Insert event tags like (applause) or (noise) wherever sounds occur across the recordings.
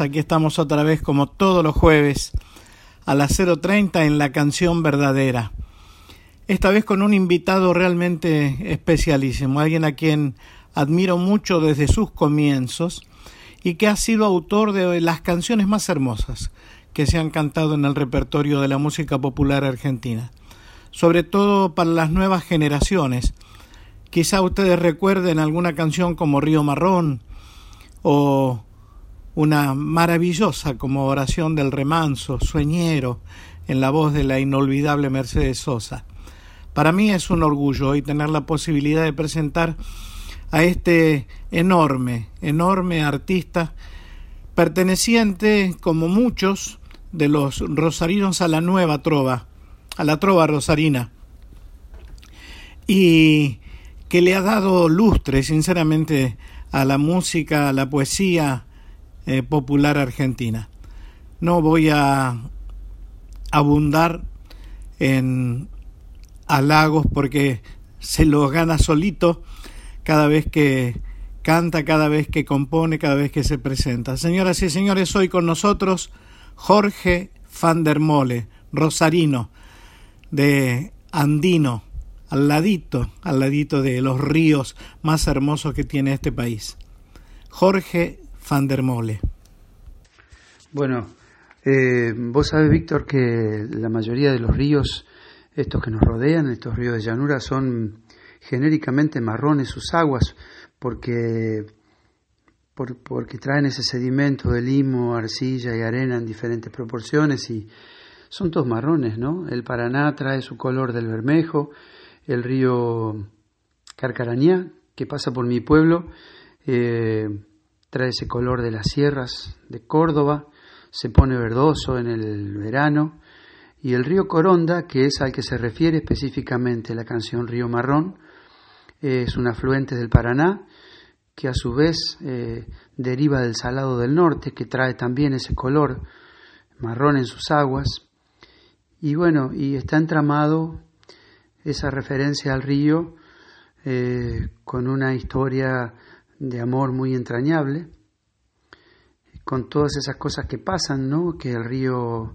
Aquí estamos otra vez como todos los jueves a las 0.30 en la canción verdadera. Esta vez con un invitado realmente especialísimo, alguien a quien admiro mucho desde sus comienzos y que ha sido autor de las canciones más hermosas que se han cantado en el repertorio de la música popular argentina, sobre todo para las nuevas generaciones. Quizá ustedes recuerden alguna canción como Río Marrón o una maravillosa como Oración del Remanso, Sueñero, en la voz de la inolvidable Mercedes Sosa. Para mí es un orgullo hoy tener la posibilidad de presentar a este enorme, enorme artista, perteneciente, como muchos, de los rosarinos a la nueva trova, a la trova rosarina, y que le ha dado lustre, sinceramente, a la música, a la poesía eh, popular argentina. No voy a abundar en halagos porque se lo gana solito cada vez que canta, cada vez que compone, cada vez que se presenta. Señoras y señores, hoy con nosotros Jorge van der Mole, rosarino, de Andino, al ladito, al ladito de los ríos más hermosos que tiene este país. Jorge van Mole. Bueno, eh, vos sabés, Víctor, que la mayoría de los ríos, estos que nos rodean, estos ríos de llanura, son genéricamente marrones sus aguas, porque porque traen ese sedimento de limo, arcilla y arena en diferentes proporciones y son todos marrones, ¿no? El Paraná trae su color del bermejo, el río Carcarañá, que pasa por mi pueblo, eh, trae ese color de las sierras de Córdoba, se pone verdoso en el verano, y el río Coronda, que es al que se refiere específicamente la canción Río Marrón, es un afluente del Paraná, que a su vez eh, deriva del Salado del Norte, que trae también ese color marrón en sus aguas. Y bueno, y está entramado esa referencia al río eh, con una historia de amor muy entrañable, con todas esas cosas que pasan, ¿no? Que el río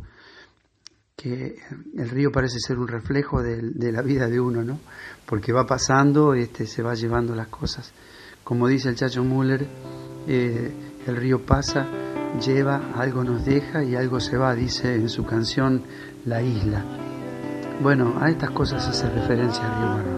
que el río parece ser un reflejo de, la vida de uno, ¿no? Porque va pasando, este, se va llevando las cosas. Como dice el Chacho Müller, eh, el río pasa, lleva, algo nos deja y algo se va, dice en su canción La Isla. Bueno, a estas cosas hace referencia el río Marrón.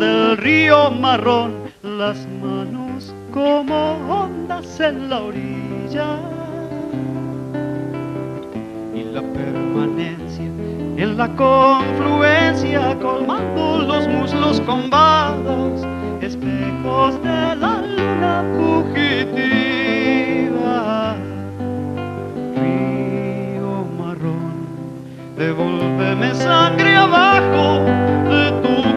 Del río marrón, las manos como ondas en la orilla. Y la permanencia en la confluencia, colmando los muslos con bados, espejos de la luna fugitiva. Devuélveme sangre abajo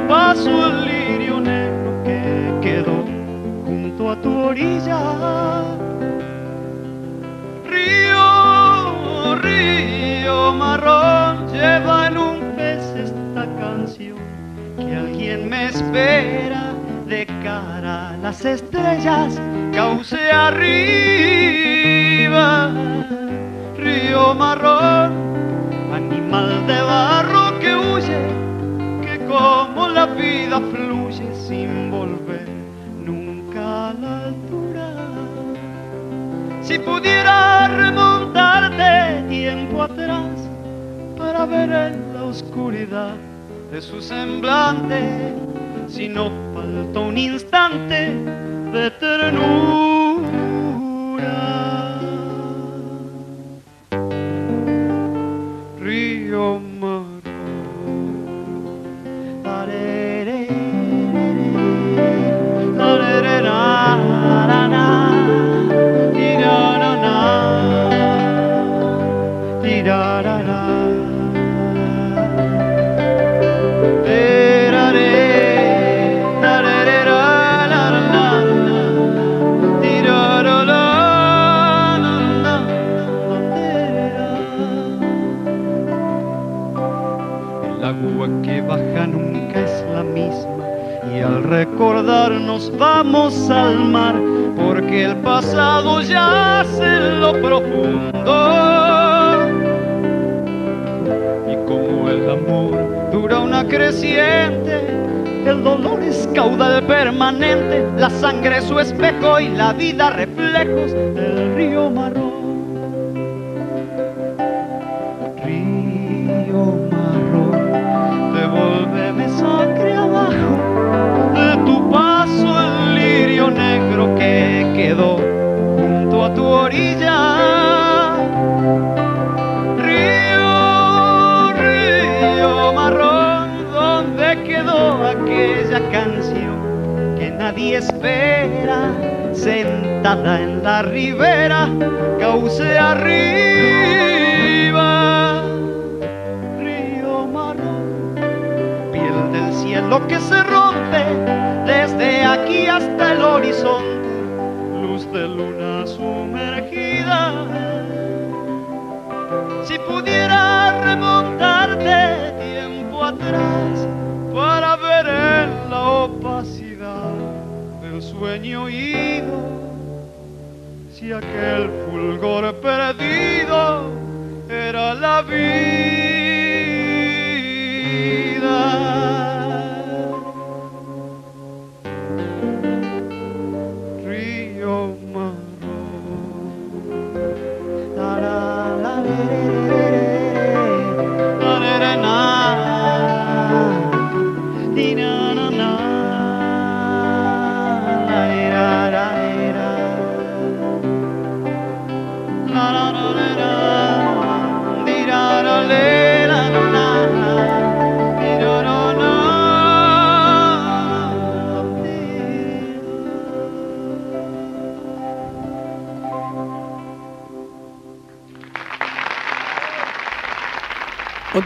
paso el lirio negro que quedó junto a tu orilla. Río, río marrón, lleva en un pez esta canción que alguien me espera de cara a las estrellas, cauce arriba. Río marrón, animal de barro que huye como la vida fluye sin volver nunca a la altura. Si pudiera remontarte tiempo atrás para ver en la oscuridad de su semblante, si no falta un instante de ternura.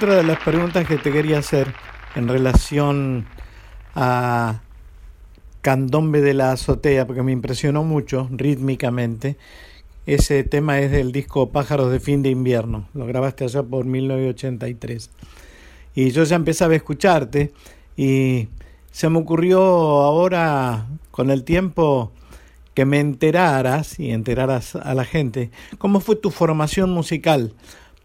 De las preguntas que te quería hacer en relación a Candombe de la Azotea, porque me impresionó mucho rítmicamente, ese tema es del disco Pájaros de Fin de Invierno, lo grabaste allá por 1983. Y yo ya empezaba a escucharte y se me ocurrió ahora con el tiempo que me enteraras y enteraras a la gente cómo fue tu formación musical,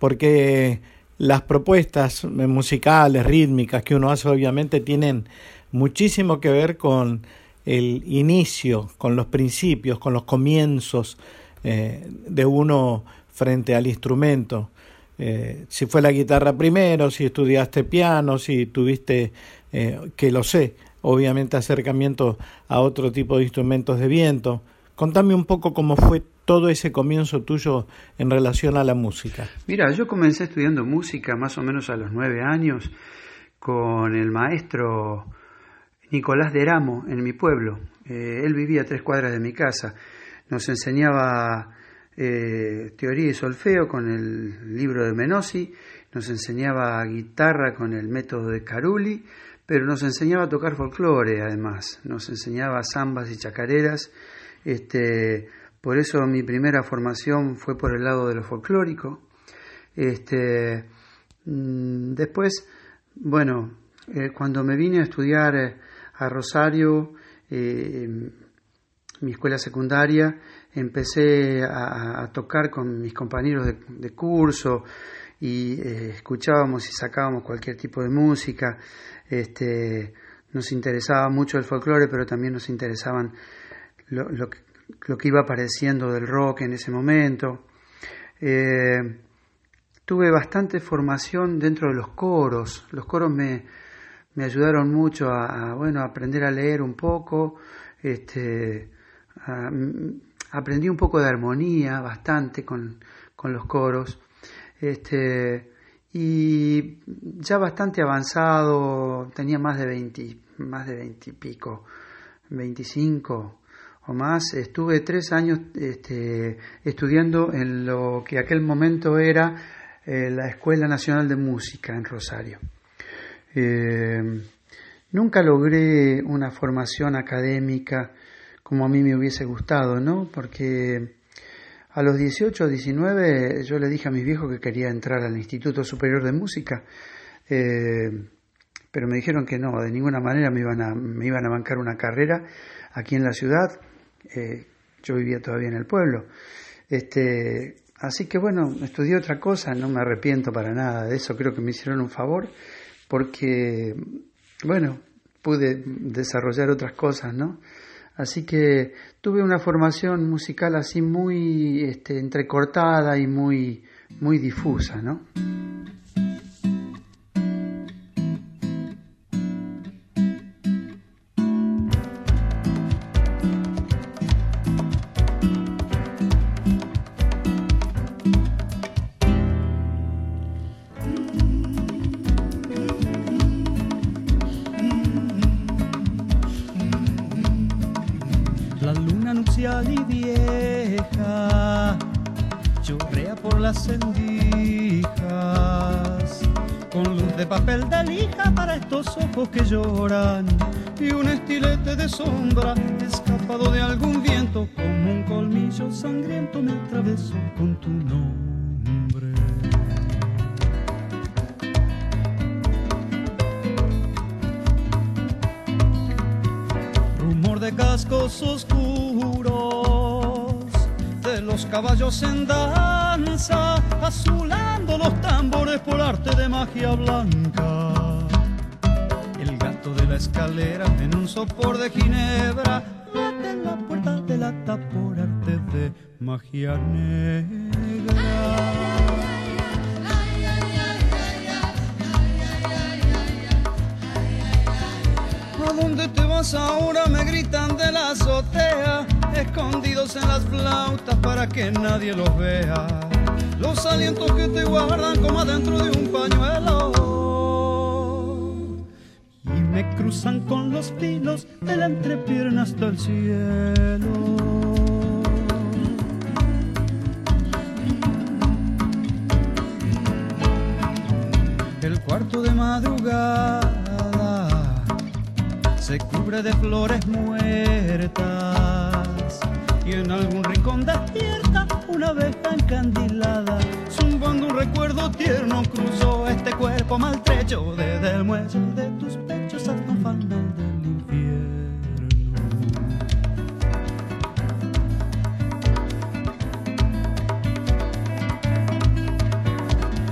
porque las propuestas musicales, rítmicas que uno hace obviamente tienen muchísimo que ver con el inicio, con los principios, con los comienzos eh, de uno frente al instrumento. Eh, si fue la guitarra primero, si estudiaste piano, si tuviste, eh, que lo sé, obviamente acercamiento a otro tipo de instrumentos de viento. Contame un poco cómo fue todo ese comienzo tuyo en relación a la música? Mira, yo comencé estudiando música más o menos a los nueve años con el maestro Nicolás de Ramo en mi pueblo. Eh, él vivía a tres cuadras de mi casa. Nos enseñaba eh, teoría y solfeo con el libro de Menossi, nos enseñaba guitarra con el método de Caruli, pero nos enseñaba a tocar folclore además, nos enseñaba zambas y chacareras. Este, por eso mi primera formación fue por el lado de lo folclórico. Este, mm, después, bueno, eh, cuando me vine a estudiar eh, a Rosario, eh, mi escuela secundaria, empecé a, tocar con mis compañeros de, curso y escuchábamos y sacábamos cualquier tipo de música. Este, nos interesaba mucho el folclore, pero también nos interesaban lo, que, iba apareciendo del rock en ese momento. Eh, tuve bastante formación dentro de los coros. Los coros me, me ayudaron mucho a, bueno, aprender a leer un poco. Este, aprendí un poco de armonía bastante con, con los coros. Este, y ya bastante avanzado, tenía más de 20, más de 20 y pico, 25, o más, estuve tres años este, estudiando en lo que aquel momento era eh, la Escuela Nacional de Música en Rosario. Eh, nunca logré una formación académica como a mí me hubiese gustado, ¿no? Porque a los 18 o 19 yo le dije a mis viejos que quería entrar al Instituto Superior de Música. Eh, pero me dijeron que no, de ninguna manera me iban a, me iban a bancar una carrera aquí en la ciudad. Eh, yo vivía todavía en el pueblo. Este, así que bueno, estudié otra cosa, no me arrepiento para nada de eso, creo que me hicieron un favor, porque, bueno, pude desarrollar otras cosas, ¿no? Así que tuve una formación musical así muy este, entrecortada y muy, muy difusa, ¿no? ¿A dónde te vas ahora? Me gritan de la azotea, escondidos en las flautas para que nadie los vea. Los alientos que te guardan como adentro de un pañuelo me cruzan con los pilos de la entrepierna hasta el cielo. Cuarto de madrugada se cubre de flores muertas y en algún rincón despierta una abeja encandilada, zumbando un recuerdo tierno cruzó este cuerpo maltrecho desde el muelle de tus pechos hasta un fanal del infierno.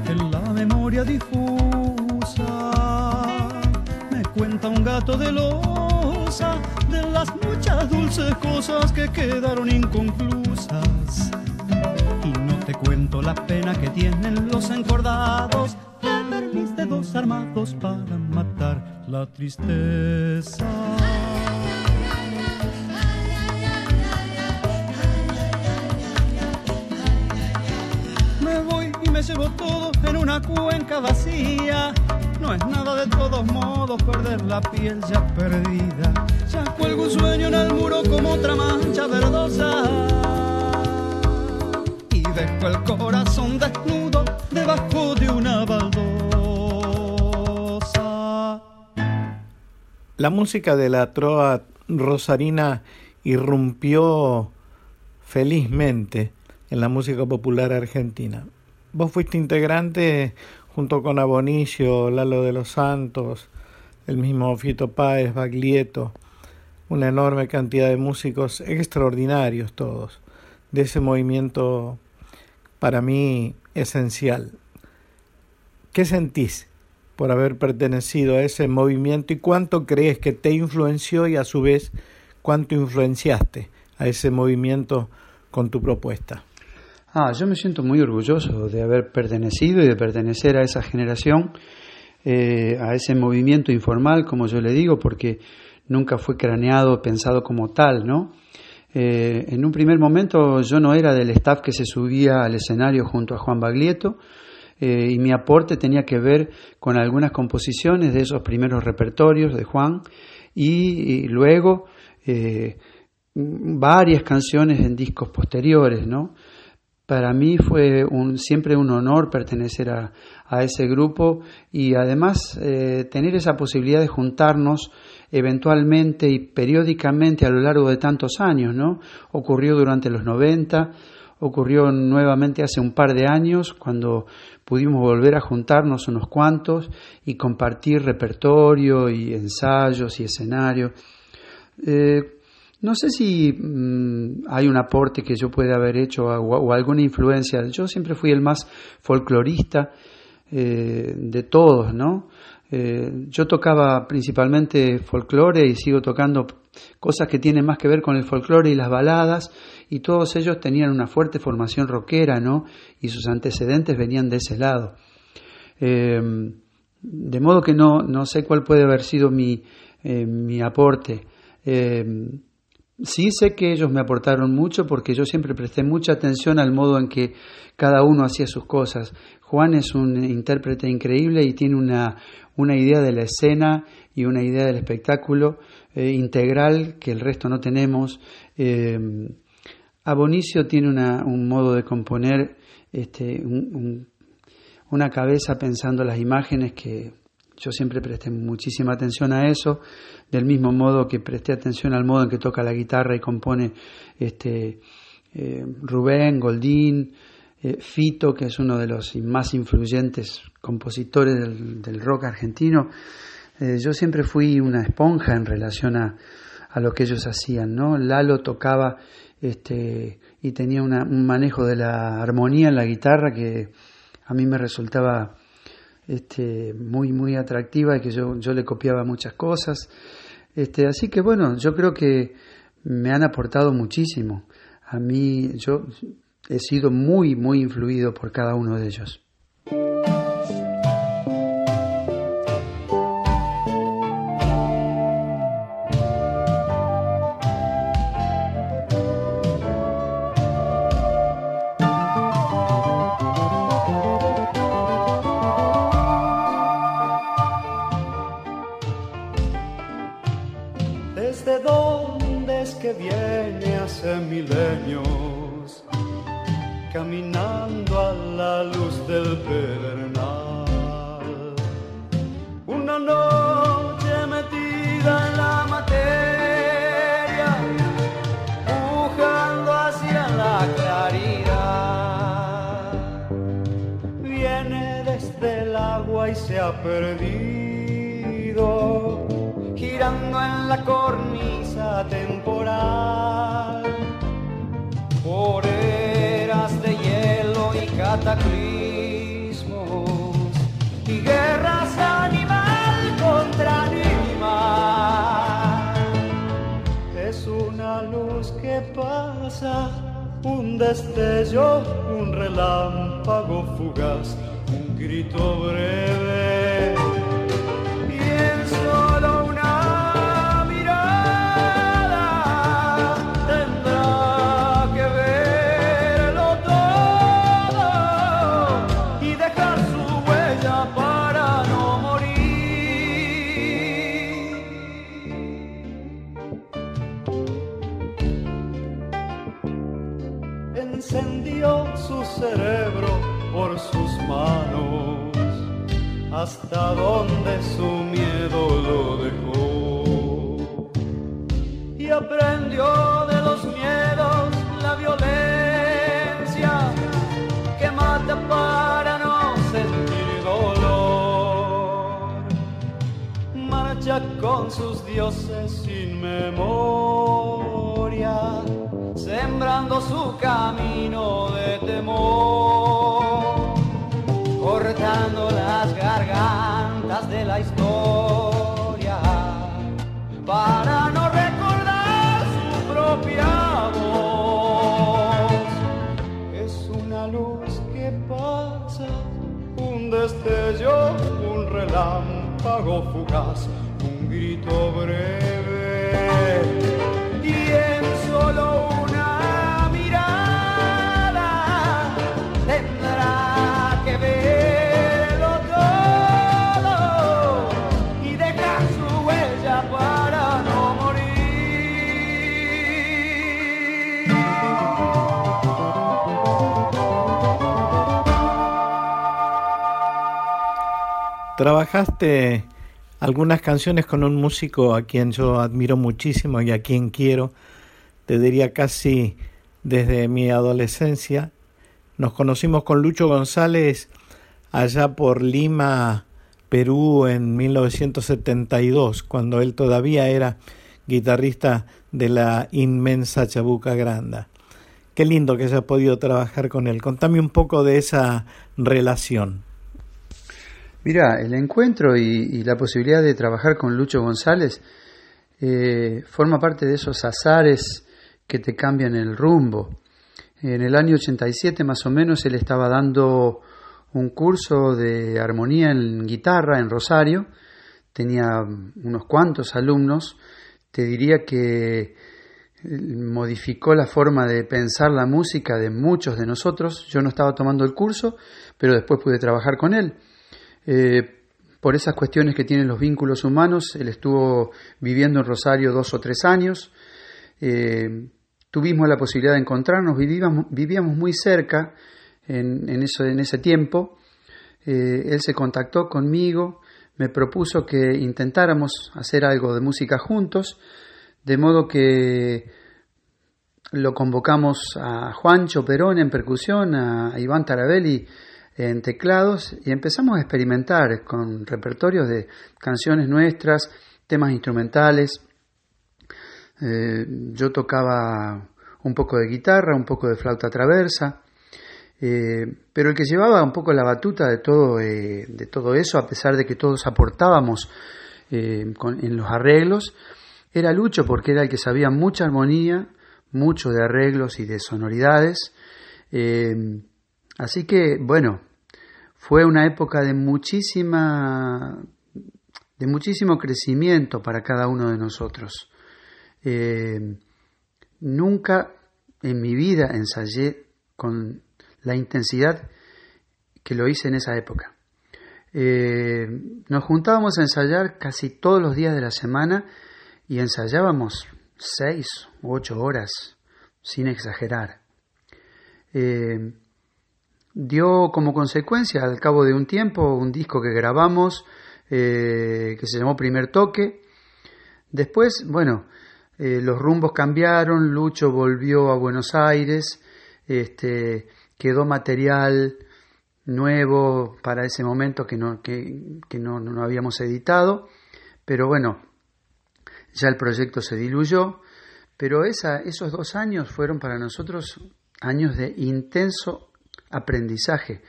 En la memoria difusa me cuenta un gato de losa de las muchas dulces cosas que quedaron inconclusas cuento la pena que tienen los encordados de ver mis dedos armados para matar la tristeza. Me voy y me llevo todo en una cuenca vacía. Es nada de todos modos perder la piel ya perdida. Ya cuelgo un sueño en el muro como otra mancha verdosa dejo el corazón desnudo debajo de una baldosa. La música de la troa rosarina irrumpió felizmente en la música popular argentina. Vos fuiste integrante junto con Abonicio, Lalo de los Santos, el mismo Fito Páez, Baglietto, una enorme cantidad de músicos extraordinarios todos, de ese movimiento para mí esencial. ¿Qué sentís por haber pertenecido a ese movimiento y cuánto crees que te influenció y a su vez cuánto influenciaste a ese movimiento con tu propuesta? Ah, yo me siento muy orgulloso de haber pertenecido y de pertenecer a esa generación, eh, a ese movimiento informal, como yo le digo, porque nunca fue craneado, pensado como tal, ¿no? Eh, en un primer momento yo no era del staff que se subía al escenario junto a Juan Baglietto eh, y mi aporte tenía que ver con algunas composiciones de esos primeros repertorios de Juan y, luego varias canciones en discos posteriores, ¿no? Para mí fue un, siempre un honor pertenecer a, ese grupo y además tener esa posibilidad de juntarnos eventualmente y periódicamente a lo largo de tantos años, ¿no? Ocurrió durante los 90, ocurrió nuevamente hace un par de años, cuando pudimos volver a juntarnos unos cuantos y compartir repertorio y ensayos y escenarios. Eh, no sé si mm, hay un aporte que yo pueda haber hecho o, alguna influencia. Yo siempre fui el más folclorista eh, de todos, ¿no? Eh, yo tocaba principalmente folclore y sigo tocando cosas que tienen más que ver con el folclore y las baladas, y todos ellos tenían una fuerte formación rockera, ¿no? Y sus antecedentes venían de ese lado. Eh, de modo que no, no, sé cuál puede haber sido mi, mi aporte. Sí sé que ellos me aportaron mucho porque yo siempre presté mucha atención al modo en que cada uno hacía sus cosas. Juan es un intérprete increíble y tiene una, una idea de la escena y una idea del espectáculo eh, integral que el resto no tenemos. Eh, Abonicio tiene un modo de componer este, una cabeza pensando las imágenes que yo siempre presté muchísima atención a eso, del mismo modo que presté atención al modo en que toca la guitarra y compone este, eh, Rubén, Goldín, eh, Fito, que es uno de los más influyentes compositores del, rock argentino, eh, yo siempre fui una esponja en relación a, lo que ellos hacían, ¿no? Lalo tocaba este, y tenía un manejo de la armonía en la guitarra que a mí me resultaba este, muy, muy atractiva y que yo, yo le copiaba muchas cosas. Este, así que bueno, yo creo que me han aportado muchísimo. A mí, yo he sido muy, muy influido por cada uno de ellos. Del pedernal. Una noche metida en la materia, pujando hacia la claridad. Viene desde el agua y se ha perdido, girando en la cornisa temporal. Por cataclismos un destello, un relámpago fugaz, un grito breve hasta donde su miedo lo dejó. Y aprendió de los miedos la violencia que mata para no sentir dolor. Marcha con sus dioses sin memoria sembrando su camino de temor, cortando las gargantas de la historia para no recordar su propia voz. Es una luz que pasa, un destello, un relámpago fugaz, un grito breve Trabajaste algunas canciones con un músico a quien yo admiro muchísimo y a quien quiero, te diría casi desde mi adolescencia. Nos conocimos con Lucho González allá por Lima, Perú, en 1972, cuando él todavía era guitarrista de la inmensa Chabuca Granda. Qué lindo que haya podido trabajar con él. Contame un poco de esa relación. Mira, el encuentro y, la posibilidad de trabajar con Lucho González eh, forma parte de esos azares que te cambian el rumbo. En el año 87 más o menos él estaba dando un curso de armonía en guitarra en Rosario, tenía unos cuantos alumnos, te diría que modificó la forma de pensar la música de muchos de nosotros. Yo no estaba tomando el curso, pero después pude trabajar con él. Eh, por esas cuestiones que tienen los vínculos humanos, él estuvo viviendo en Rosario dos o tres años. Eh, tuvimos la posibilidad de encontrarnos, vivíamos, muy cerca en ese tiempo. Eh, él se contactó conmigo, me propuso que intentáramos hacer algo de música juntos, de modo que lo convocamos a Juancho Perón en percusión, a Iván Tarabelli en teclados y empezamos a experimentar con repertorios de canciones nuestras, temas instrumentales. Eh, yo tocaba un poco de guitarra, un poco de flauta traversa, eh, pero el que llevaba un poco la batuta de todo, eh, de todo eso, a pesar de que todos aportábamos en los arreglos, era Lucho porque era el que sabía mucha armonía, mucho de arreglos y de sonoridades. así que, bueno, fue una época de muchísima de muchísimo crecimiento para cada uno de nosotros. Eh, nunca en mi vida ensayé con la intensidad que lo hice en esa época. Eh, nos juntábamos a ensayar casi todos los días de la semana y ensayábamos seis u ocho horas, sin exagerar. Eh, dio como consecuencia al cabo de un tiempo un disco que grabamos eh, que se llamó Primer Toque. Después, bueno, eh, los rumbos cambiaron, Lucho volvió a Buenos Aires, este, quedó material nuevo para ese momento que no, que, no, no habíamos editado, pero bueno, ya el proyecto se diluyó, pero esa, esos dos años fueron para nosotros años de intenso aprendizaje.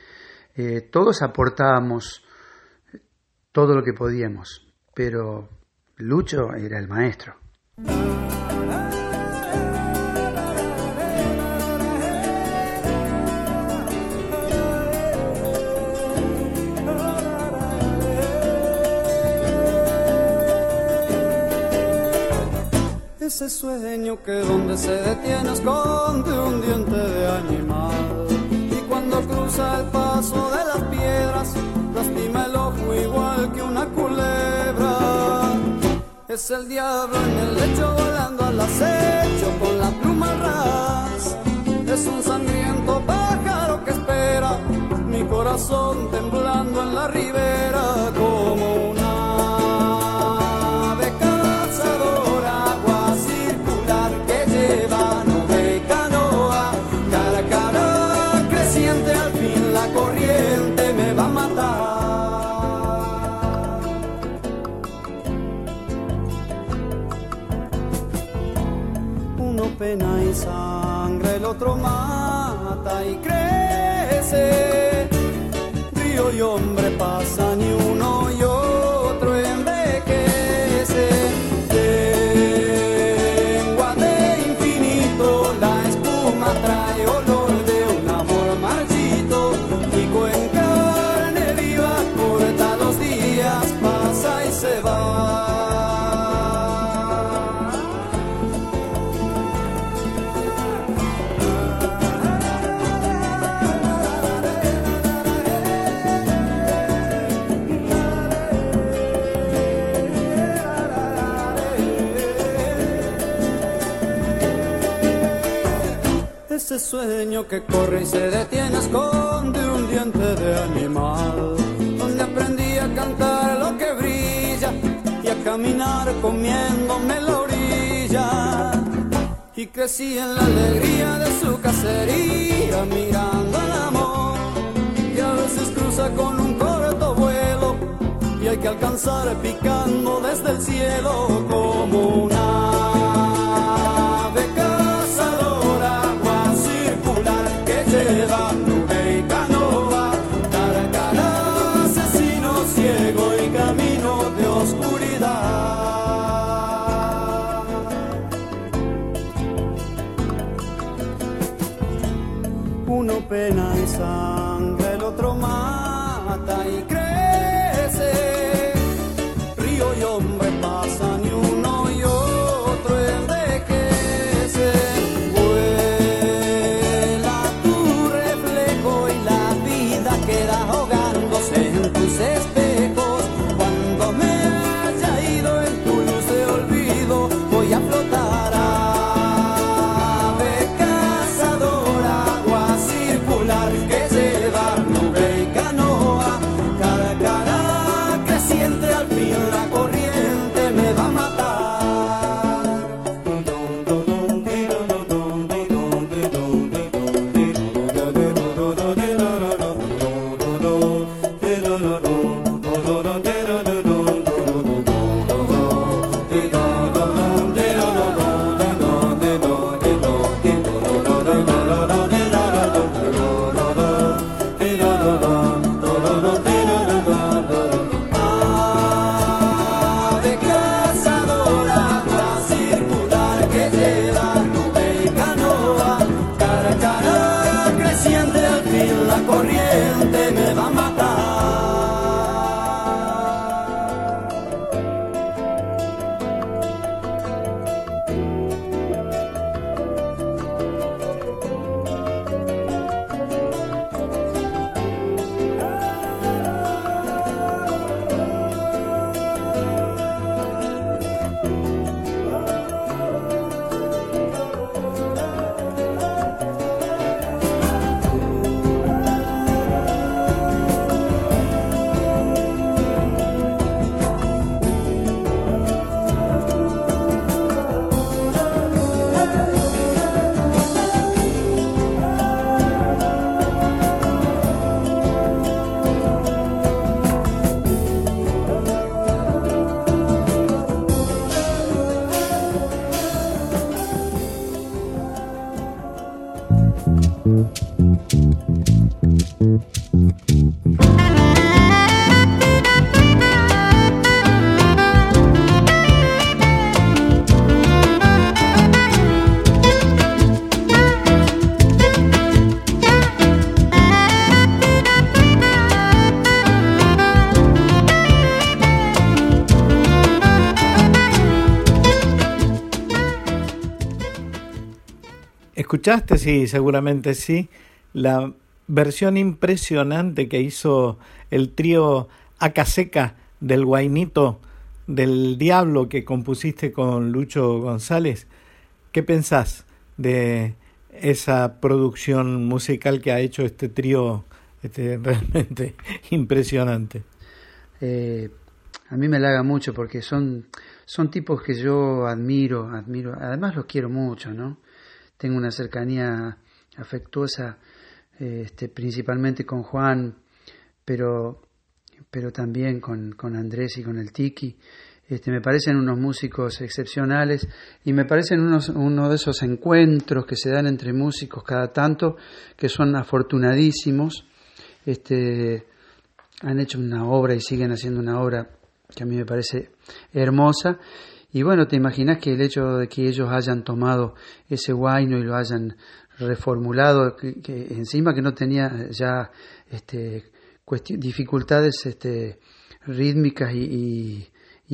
Eh, todos aportábamos todo lo que podíamos, pero Lucho era el maestro. Ese sueño que donde se detiene esconde un diente de animal cuando cruza el paso de las piedras, lastima el ojo igual que una culebra. Es el diablo en el lecho volando al acecho con la pluma ras. Es un sangriento pájaro que espera, mi corazón temblando en la ribera y hombre pasan Ese sueño que corre y se detiene esconde un diente de animal. Donde aprendí a cantar lo que brilla y a caminar comiéndome la orilla. Y crecí en la alegría de su cacería, mirando al amor, y a veces cruza con un corto vuelo, y hay que alcanzar picando desde el cielo como una pena ¿Escuchaste? Sí, seguramente sí. La versión impresionante que hizo el trío Acaseca del Guainito del Diablo que compusiste con Lucho González. ¿Qué pensás de esa producción musical que ha hecho este trío este, (laughs) realmente impresionante? Eh, a mí me halaga mucho porque son, son tipos que yo admiro, admiro, además los quiero mucho, ¿no? Tengo una cercanía afectuosa este, principalmente con Juan, pero, pero también con, con, Andrés y con el Tiki. Este, me parecen unos músicos excepcionales y me parecen unos, uno de esos encuentros que se dan entre músicos cada tanto que son afortunadísimos. Este, han hecho una obra y siguen haciendo una obra que a mí me parece hermosa y bueno, te imaginas que el hecho de que ellos hayan tomado ese guayno y lo hayan reformulado, que, encima que no tenía ya este, dificultades este, rítmicas y,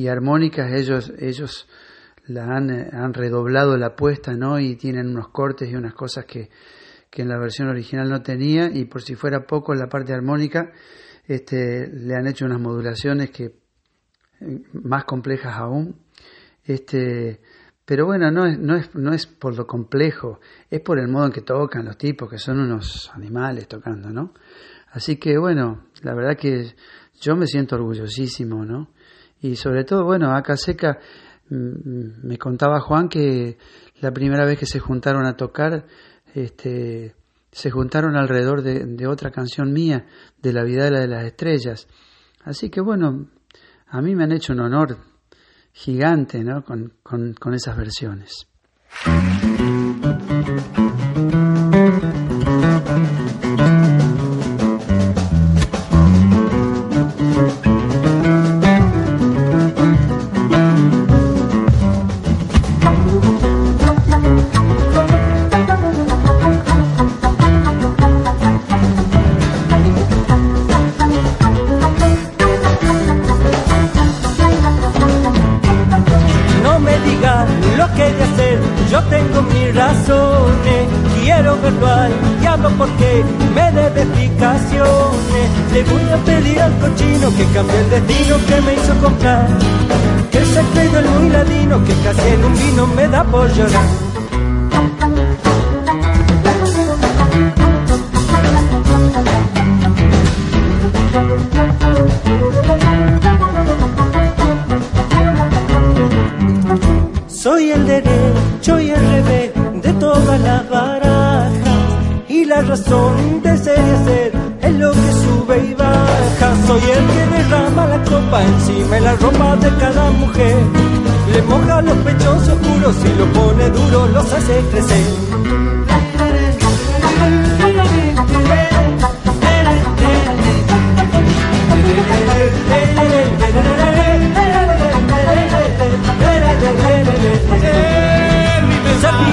armónicas, ellos, ellos la han, han, redoblado la apuesta, ¿no? Y tienen unos cortes y unas cosas que, que en la versión original no tenía, y por si fuera poco la parte armónica, este, le han hecho unas modulaciones que eh, más complejas aún este, pero bueno, no es, no, es, no es por lo complejo, es por el modo en que tocan los tipos, que son unos animales tocando, ¿no? Así que bueno, la verdad que yo me siento orgullosísimo, ¿no? Y sobre todo, bueno, acá seca mm, me contaba Juan que la primera vez que se juntaron a tocar, este, se juntaron alrededor de, otra canción mía, de La vida de las estrellas. Así que bueno, a mí me han hecho un honor gigante ¿no? con, con, con esas versiones.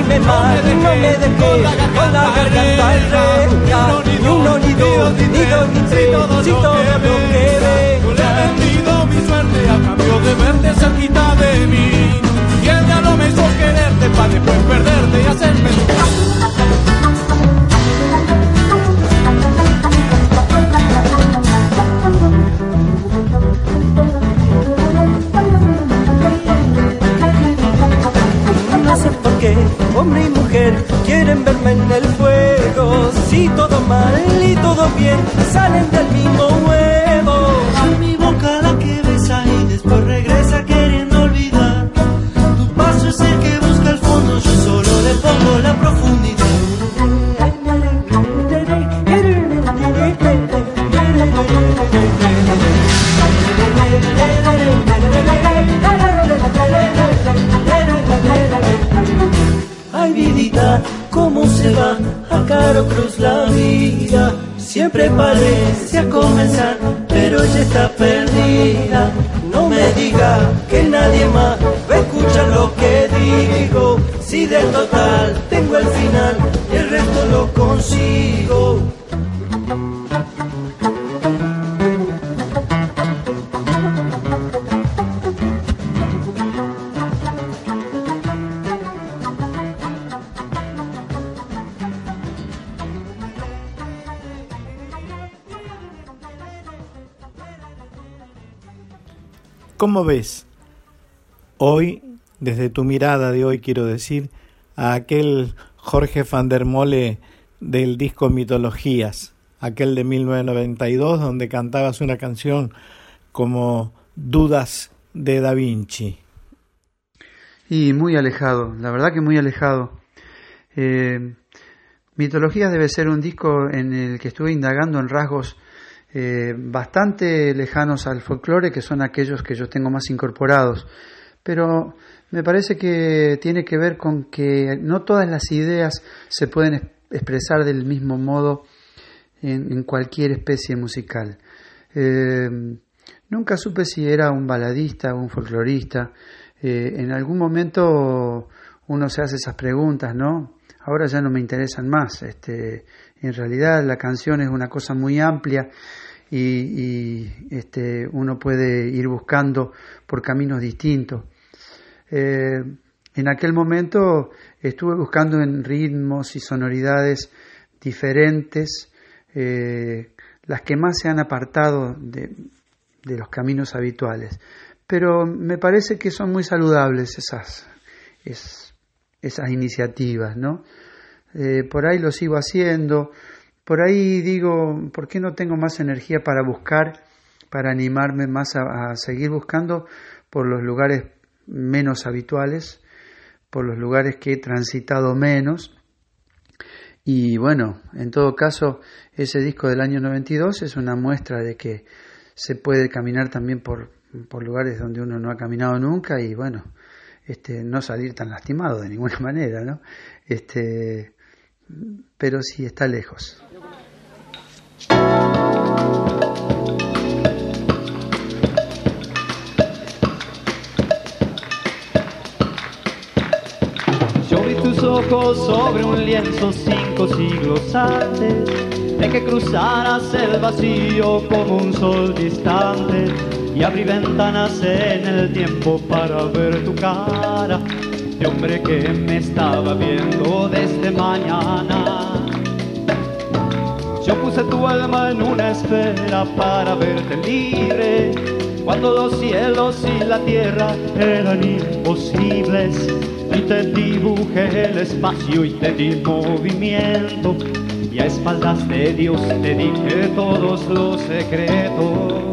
Me mal, no me dejé con la garganta renca, ni uno, ni dos, ni dos, ni tres, si todo lo que venga. Yo le he vendido mi suerte a cambio de verte cerquita de mí, y el diablo me hizo quererte para después perderte y hacerme hombre y mujer quieren verme en el fuego. Si todo mal y todo bien salen del mismo huevo. A mi boca la que besa y después regresa queriendo olvidar. Tu paso es el que busca el fondo, yo solo le pongo la profundidad. Cómo se va a caro cruz la vida. Siempre parece comenzar, pero ya está perdida. No me diga que nadie más va a escuchar lo que digo. Si de total tengo el final, el resto lo consigo. ¿Cómo ves hoy, desde tu mirada de hoy quiero decir, a aquel Jorge van der Mole del disco Mitologías, aquel de 1992 donde cantabas una canción como Dudas de Da Vinci? Y muy alejado, la verdad que muy alejado. Eh, Mitologías debe ser un disco en el que estuve indagando en rasgos eh, bastante lejanos al folclore, que son aquellos que yo tengo más incorporados. Pero me parece que tiene que ver con que no todas las ideas se pueden expresar del mismo modo en, cualquier especie musical. Eh, nunca supe si era un baladista o un folclorista. Eh, en algún momento uno se hace esas preguntas, ¿no? Ahora ya no me interesan más. Este, en realidad la canción es una cosa muy amplia y, este, uno puede ir buscando por caminos distintos. Eh, en aquel momento estuve buscando en ritmos y sonoridades diferentes, eh, las que más se han apartado de, los caminos habituales. Pero me parece que son muy saludables esas, esas iniciativas, ¿no? Eh, por ahí lo sigo haciendo, por ahí digo, ¿por qué no tengo más energía para buscar, para animarme más a, seguir buscando por los lugares menos habituales, por los lugares que he transitado menos. Y bueno, en todo caso, ese disco del año 92 es una muestra de que se puede caminar también por, por lugares donde uno no ha caminado nunca y bueno, este, no salir tan lastimado de ninguna (laughs) manera, ¿no? Este, pero sí está lejos. Yo vi tus ojos sobre un lienzo cinco siglos antes de que cruzaras el vacío como un sol distante y abrí ventanas en el tiempo para ver tu cara de hombre que me estaba viendo desde mañana. Yo puse tu alma en una esfera para verte libre, cuando los cielos y la tierra eran imposibles. Y te dibujé el espacio y te di movimiento, y a espaldas de Dios te dije todos los secretos.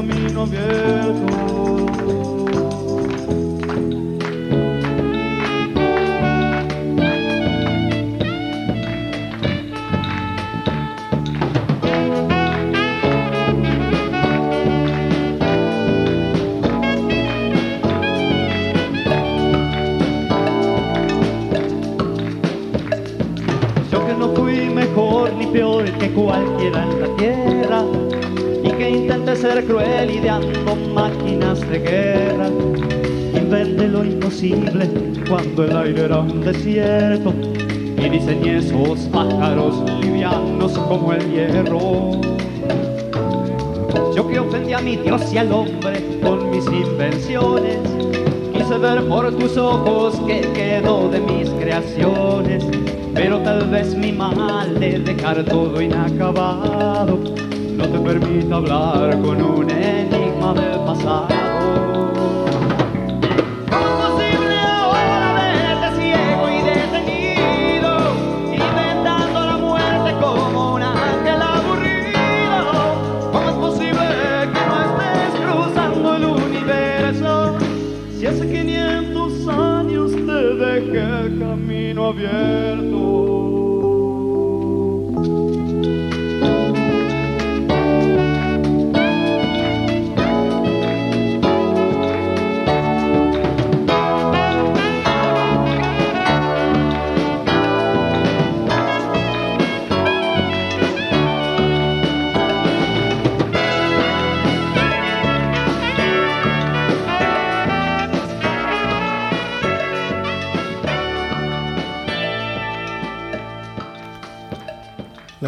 Camino. Yo que no fui mejor ni peor que cualquiera en la tierra intenté ser cruel ideando máquinas de guerra. Inventé lo imposible cuando el aire era un desierto y diseñé esos pájaros livianos como el hierro. Yo que ofendí a mi Dios y al hombre con mis invenciones, quise ver por tus ojos que quedó de mis creaciones. Pero tal vez mi mal de dejar todo inacabado no te permita hablar con un enigma del pasado. ¿Cómo es posible ahora verte ciego y detenido, inventando la muerte como un ángel aburrido? ¿Cómo es posible que no estés cruzando el universo? Si hace 500 años te dejé el camino abierto.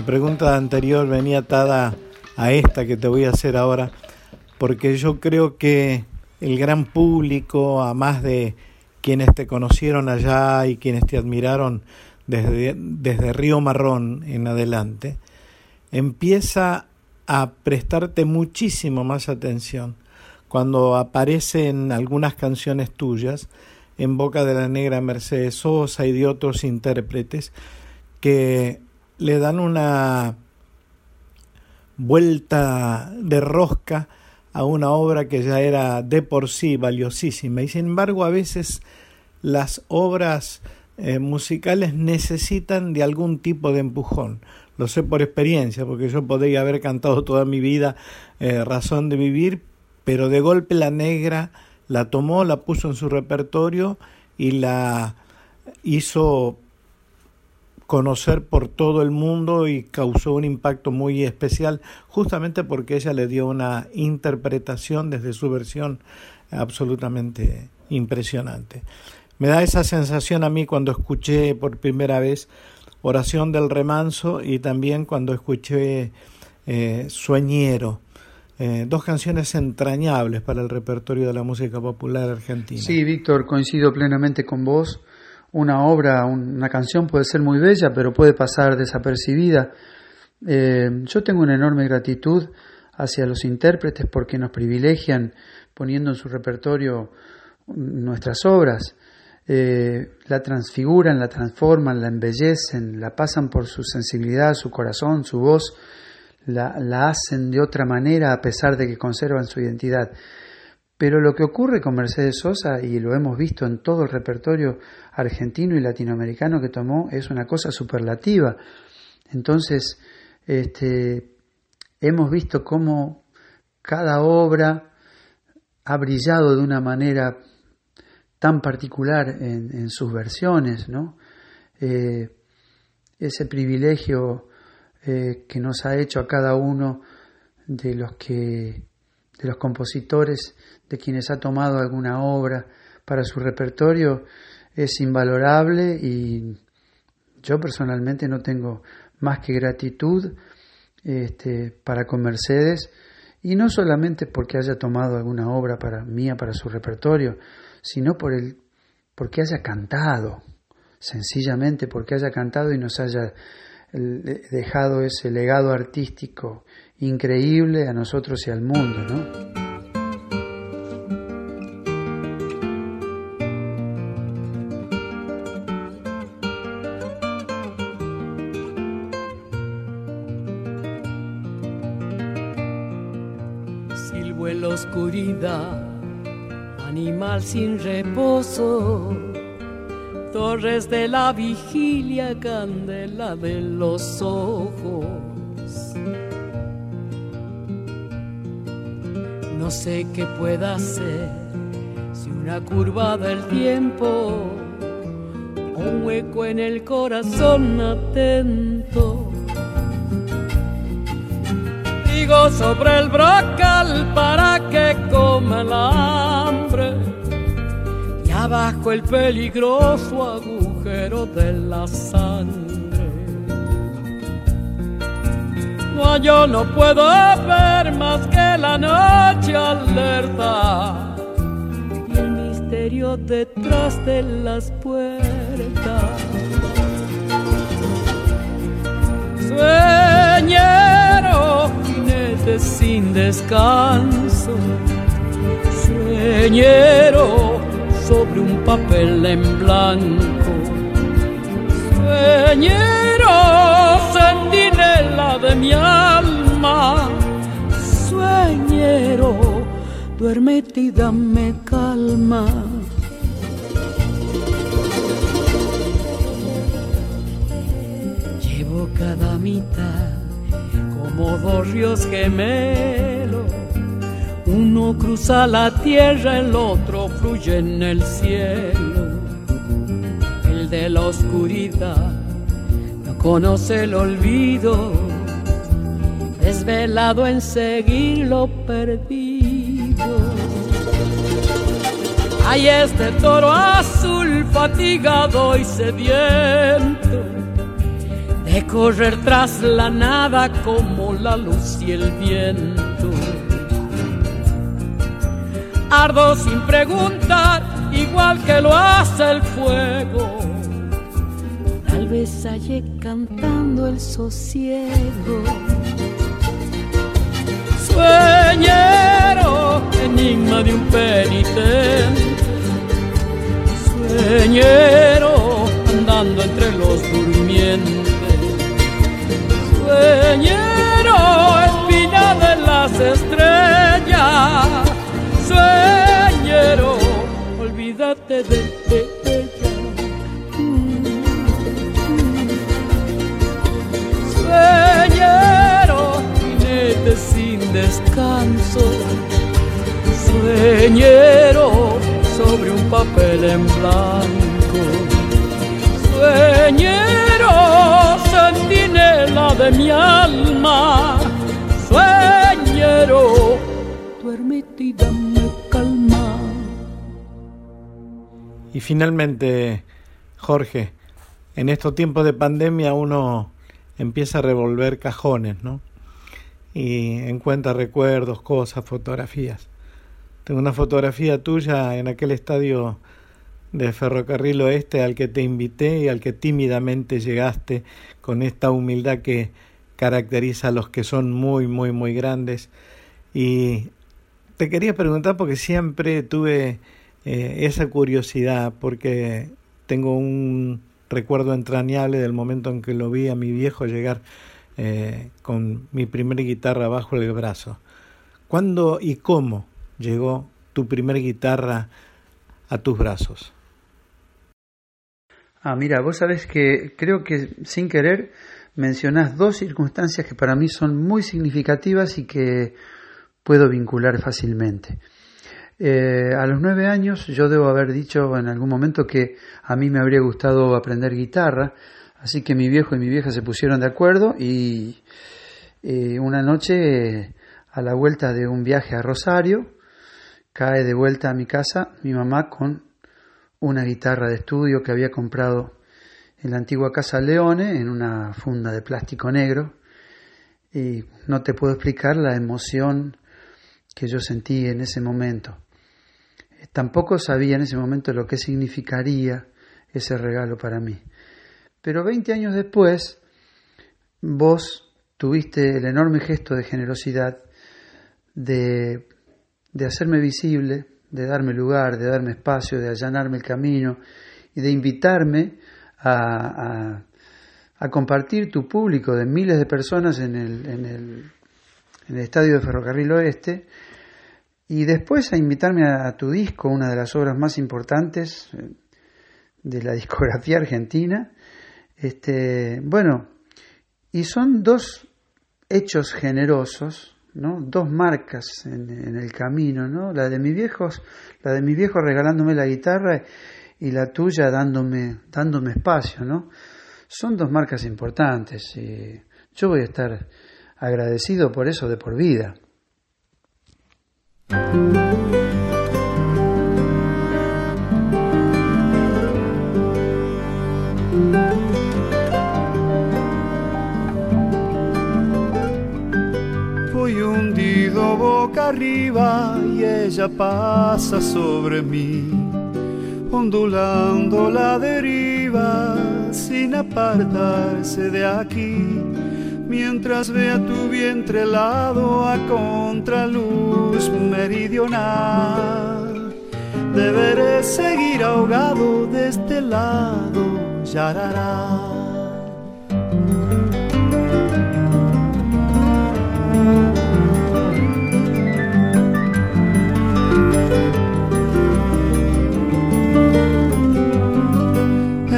La pregunta anterior venía atada a esta que te voy a hacer ahora, porque yo creo que el gran público, a más de quienes te conocieron allá y quienes te admiraron desde, desde Río Marrón en adelante, empieza a prestarte muchísimo más atención cuando aparecen algunas canciones tuyas en boca de la negra Mercedes Sosa y de otros intérpretes que le dan una vuelta de rosca a una obra que ya era de por sí valiosísima y sin embargo a veces las obras eh, musicales necesitan de algún tipo de empujón. Lo sé por experiencia, porque yo podría haber cantado toda mi vida eh, Razón de Vivir, pero de golpe la negra la tomó, la puso en su repertorio y la hizo conocer por todo el mundo y causó un impacto muy especial justamente porque ella le dio una interpretación desde su versión absolutamente impresionante. Me da esa sensación a mí cuando escuché por primera vez Oración del Remanso y también cuando escuché eh, Sueñero. Eh, dos canciones entrañables para el repertorio de la música popular argentina. Sí, Víctor, coincido plenamente con vos. Una obra, una canción puede ser muy bella, pero puede pasar desapercibida. Eh, yo tengo una enorme gratitud hacia los intérpretes porque nos privilegian poniendo en su repertorio nuestras obras, eh, la transfiguran, la transforman, la embellecen, la pasan por su sensibilidad, su corazón, su voz, la, la hacen de otra manera a pesar de que conservan su identidad. Pero lo que ocurre con Mercedes Sosa, y lo hemos visto en todo el repertorio argentino y latinoamericano que tomó, es una cosa superlativa. Entonces, este, hemos visto cómo cada obra ha brillado de una manera tan particular en, sus versiones, ¿no? Eh, ese privilegio eh, que nos ha hecho a cada uno de los que de los compositores de quienes ha tomado alguna obra para su repertorio es invalorable y yo personalmente no tengo más que gratitud este, para con Mercedes y no solamente porque haya tomado alguna obra para mía para su repertorio, sino por el porque haya cantado, sencillamente porque haya cantado y nos haya dejado ese legado artístico increíble a nosotros y al mundo, ¿no? Sin reposo, torres de la vigilia, candela de los ojos. No sé qué pueda hacer si una curva del tiempo, un hueco en el corazón atento sobre el brocal para que coma el hambre abajo el peligroso agujero de la sangre. No, yo no puedo ver más que la noche alerta y el misterio detrás de las puertas. Sueñero sin descanso, sueñero un papel en blanco, sueñero sentinela de mi alma, sueñero duérmete y dame calma. Llevo cada mitad como dos ríos gemelos. Uno cruza la tierra, el otro fluye en el cielo. El de la oscuridad no conoce el olvido, desvelado en seguir lo perdido. Hay este toro azul fatigado y sediento de correr tras la nada como la luz y el viento. Ardo sin preguntar, igual que lo hace el fuego. Tal vez halle cantando el sosiego. Sueñero, enigma de un penitente. Sueñero, andando entre los durmientes sueñero, espina de las estrellas, sueñero, olvídate de ella. Sueñero, jinete sin descanso, sueñero sobre un papel en blanco, sueñero sentinela de mi alma, sueñero, duérmete y dame Y finalmente, Jorge, en estos tiempos de pandemia uno empieza a revolver cajones, ¿no? Y encuentra recuerdos, cosas, fotografías. Tengo una fotografía tuya en aquel estadio de Ferrocarril Oeste al que te invité y al que tímidamente llegaste con esta humildad que caracteriza a los que son muy, muy, muy grandes. Y te quería preguntar porque siempre tuve eh, esa curiosidad, porque tengo un recuerdo entrañable del momento en que lo vi a mi viejo llegar eh, con mi primera guitarra bajo el brazo. ¿Cuándo y cómo llegó tu primera guitarra a tus brazos? Ah, mira, vos sabés que creo que sin querer mencionás dos circunstancias que para mí son muy significativas y que puedo vincular fácilmente. Eh, a los nueve años yo debo haber dicho en algún momento que a mí me habría gustado aprender guitarra, así que mi viejo y mi vieja se pusieron de acuerdo y eh, una noche a la vuelta de un viaje a Rosario cae de vuelta a mi casa mi mamá con una guitarra de estudio que había comprado en la antigua Casa Leone en una funda de plástico negro y no te puedo explicar la emoción que yo sentí en ese momento. Tampoco sabía en ese momento lo que significaría ese regalo para mí. Pero 20 años después, vos tuviste el enorme gesto de generosidad de, de hacerme visible, de darme lugar, de darme espacio, de allanarme el camino y de invitarme a, a, compartir tu público de miles de personas en el, en el, en el estadio de Ferrocarril Oeste y después a invitarme a, tu disco, una de las obras más importantes eh, de la (laughs) discografía argentina. Este, bueno, y son dos hechos generosos ¿no? dos marcas en, el camino, ¿no? la de mis viejos, la de mis viejos regalándome la guitarra y la tuya dándome, dándome espacio, ¿no? Son dos marcas importantes y yo voy a estar agradecido por eso de por vida. Boca arriba y ella pasa sobre mí, ondulando la deriva sin apartarse de aquí, mientras vea tu vientre helado a contraluz meridional. Deberé seguir ahogado de este lado, yarará.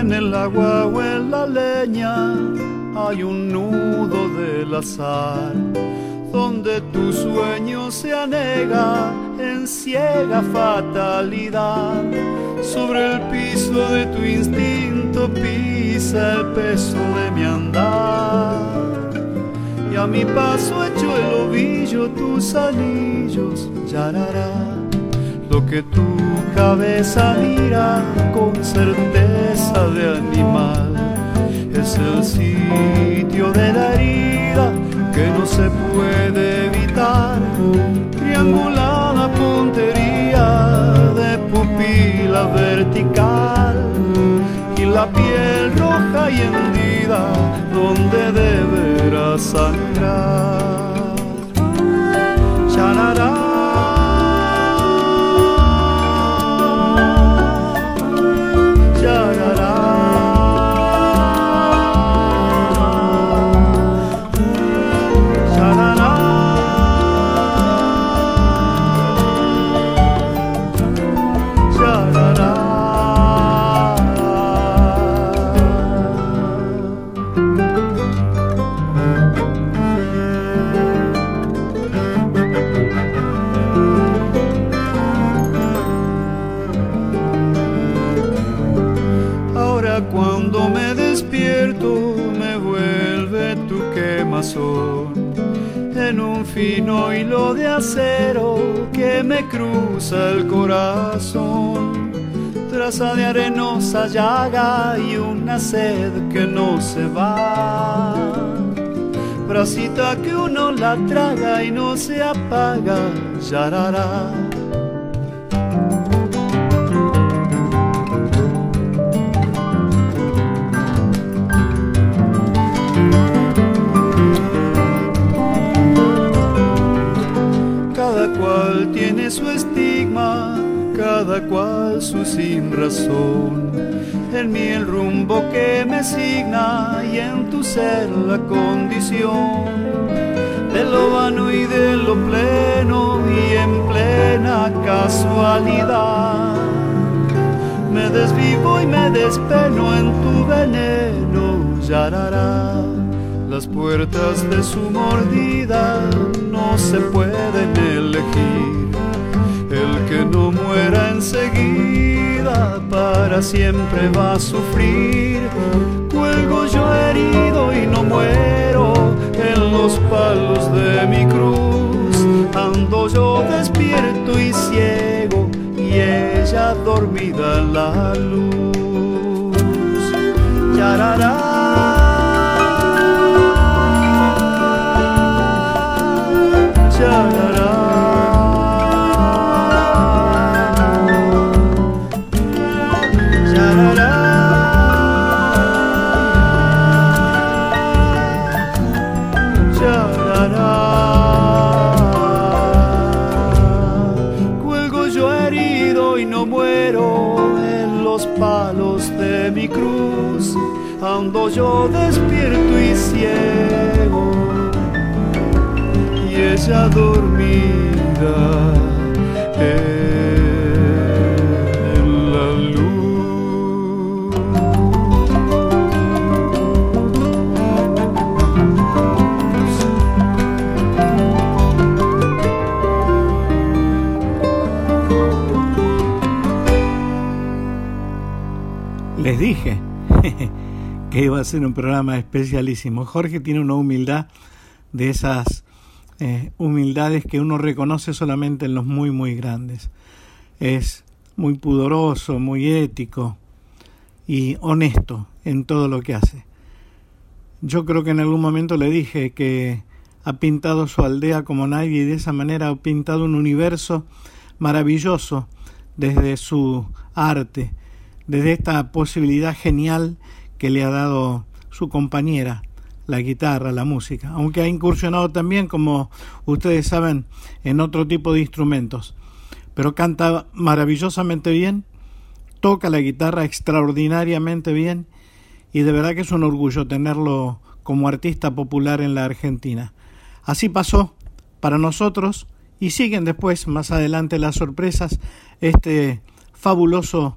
En el agua o en la leña hay un nudo del azar, donde tu sueño se anega en ciega fatalidad. Sobre el piso de tu instinto pisa el peso de mi andar. Y a mi paso echo el ovillo tus anillos, yarará lo que tu cabeza mira con certeza de animal es el sitio de la herida que no se puede evitar, triangulada puntería de pupila vertical y la piel roja y hendida donde deberá sangrar. Fino hilo de acero que me cruza el corazón. Traza de arenosa llaga y una sed que no se va. Bracita que uno la traga y no se apaga, yarará. Su estigma, cada cual su sin razón. En mí el rumbo que me signa y en tu ser la condición de lo vano y de lo pleno y en plena casualidad. Me desvivo y me despeno en tu veneno, yarará. Las puertas de su mordida no se pueden elegir. No muera enseguida para siempre va a sufrir. Cuelgo yo herido y no muero en los palos de mi cruz. Ando yo despierto y ciego y ella dormida en la luz. Yarará. Ciego y ella dormida ser un programa especialísimo. Jorge tiene una humildad de esas eh, humildades que uno reconoce solamente en los muy, muy grandes. Es muy pudoroso, muy ético y honesto en todo lo que hace. Yo creo que en algún momento le dije que ha pintado su aldea como nadie y de esa manera ha pintado un universo maravilloso desde su arte, desde esta posibilidad genial que le ha dado su compañera, la guitarra, la música, aunque ha incursionado también, como ustedes saben, en otro tipo de instrumentos. Pero canta maravillosamente bien, toca la guitarra extraordinariamente bien y de verdad que es un orgullo tenerlo como artista popular en la Argentina. Así pasó para nosotros y siguen después, más adelante, las sorpresas, este fabuloso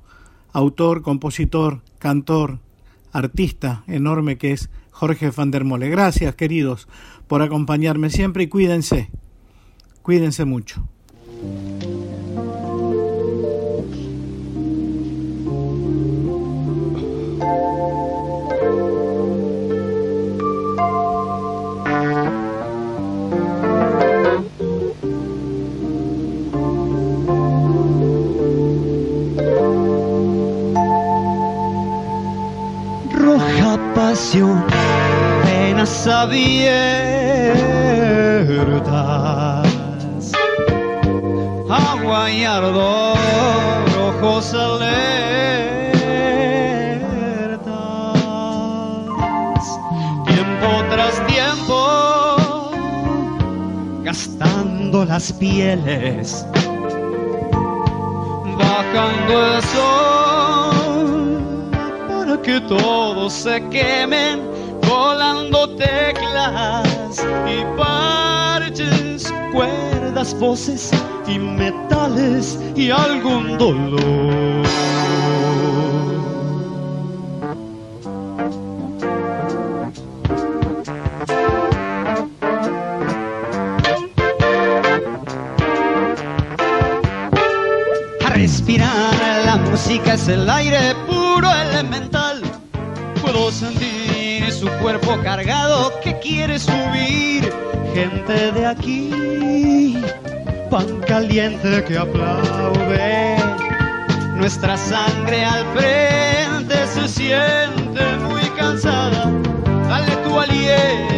autor, compositor, cantor, artista enorme que es Jorge van der Mole. Gracias, queridos, por acompañarme siempre y cuídense, cuídense mucho. Pasión, penas abiertas, agua y ardor, ojos alertas, tiempo tras tiempo, gastando las pieles, bajando el sol que todos se quemen, volando teclas y parches, cuerdas, voces y metales y algún dolor. Respirar, la música es el aire. Puedo sentir su cuerpo cargado que quiere subir. Gente de aquí, pan caliente que aplaude. Nuestra sangre al frente se siente muy cansada. Dale tu aliento